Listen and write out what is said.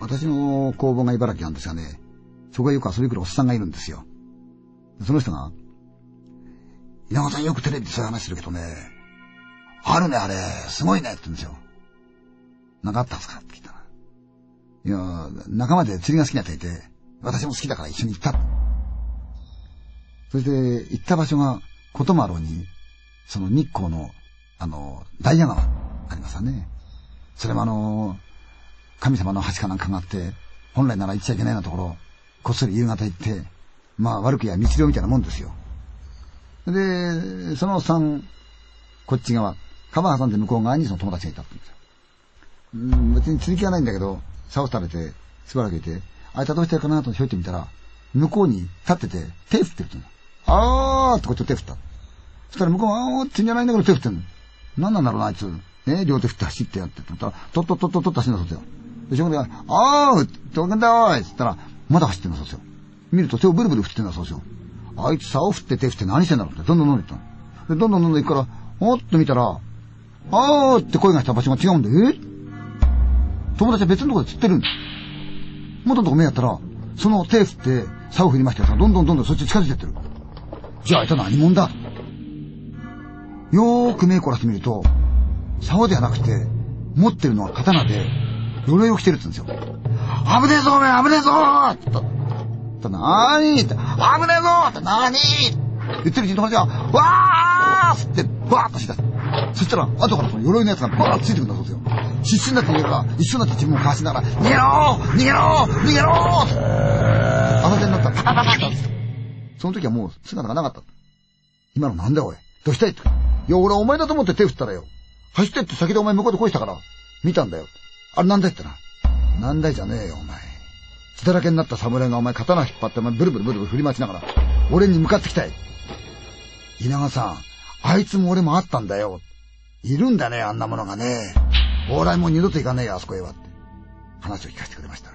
私の工房が茨城なんですがね、そこへよく遊び来るおっさんがいるんですよ。その人が、稲川さんよくテレビでそういう話するけどね、あるねあれ、すごいねって言うんですよ。なかったんですか？って聞いたら。いや、仲間で釣りが好きな人いて、私も好きだから一緒に行った。そして行った場所が、ことまろうに、その日光の、あの、ダイヤ川、ありますよね。それもあの、神様の橋かなんかがあって、本来なら行っちゃいけないようなところ、こっそり夕方行って、まあ悪くや密漁みたいなもんですよ。で、その3、こっち側、川挟んで向こう側にその友達がいたって言うんですよ。うん、別に釣り気はないんだけど、竿垂れて、しばらくいて、あいつはどうしてるかなとひょいってみたら、向こうに立ってて、手振ってるって言うのあーってこっちを手振った。そしたら向こうは、あーってんじゃないんだけど手振ってんの。何なんだろうな、あいつ。ね、両手振って走ってやってって言ったら、とっとっとっとっと走るんだそうですよ。で、そこで、あーどけんだよーいっつったら、まだ走ってんだそうですよ。見ると手をブルブル振ってんだそうですよ。あいつ竿振って手振って何してんだろうって、どんどんどんどん行ったの。で、どんどんどんどん行くから、おっと見たら、あーって声がした場所が違うんで、え友達は別のとこで釣ってるんだ。元のとこ目やったら、その手振って竿振りましたら、どんどんどんどんそっち近づいてってる。じゃああいつは何者だ？よーく目凝らしてみると、竿ではなくて、持ってるのは刀で、鎧を着てるって言うんですよ。危ねえぞお前危ねえぞーって言った。なーにって、危ねえぞーってなーに言ってるうちに友達が、わーってバーッとしだす。そしたら、後からその鎧のやつがバーッとついてくるんだそうですよ。必死になって逃げるから、一緒になって自分をかわしながら、逃げろー逃げろー逃げろーって。あの手になったら、パパパパッと。その時はもう姿がなかった。今のなんだよおい？どうしたい？って。いや、俺はお前だと思って手振ったらよ。走ってって先でお前向こうで恋したから、見たんだよ。あれなんだいってな？なんだいじゃねえよ、お前。血だらけになった侍がお前刀引っ張ってお前ブルブルブルブル振り回しながら、俺に向かってきたい。稲川さん、あいつも俺もあったんだよ。いるんだね、あんなものがね。往来も二度と行かねえよ、あそこへはって。話を聞かせてくれました。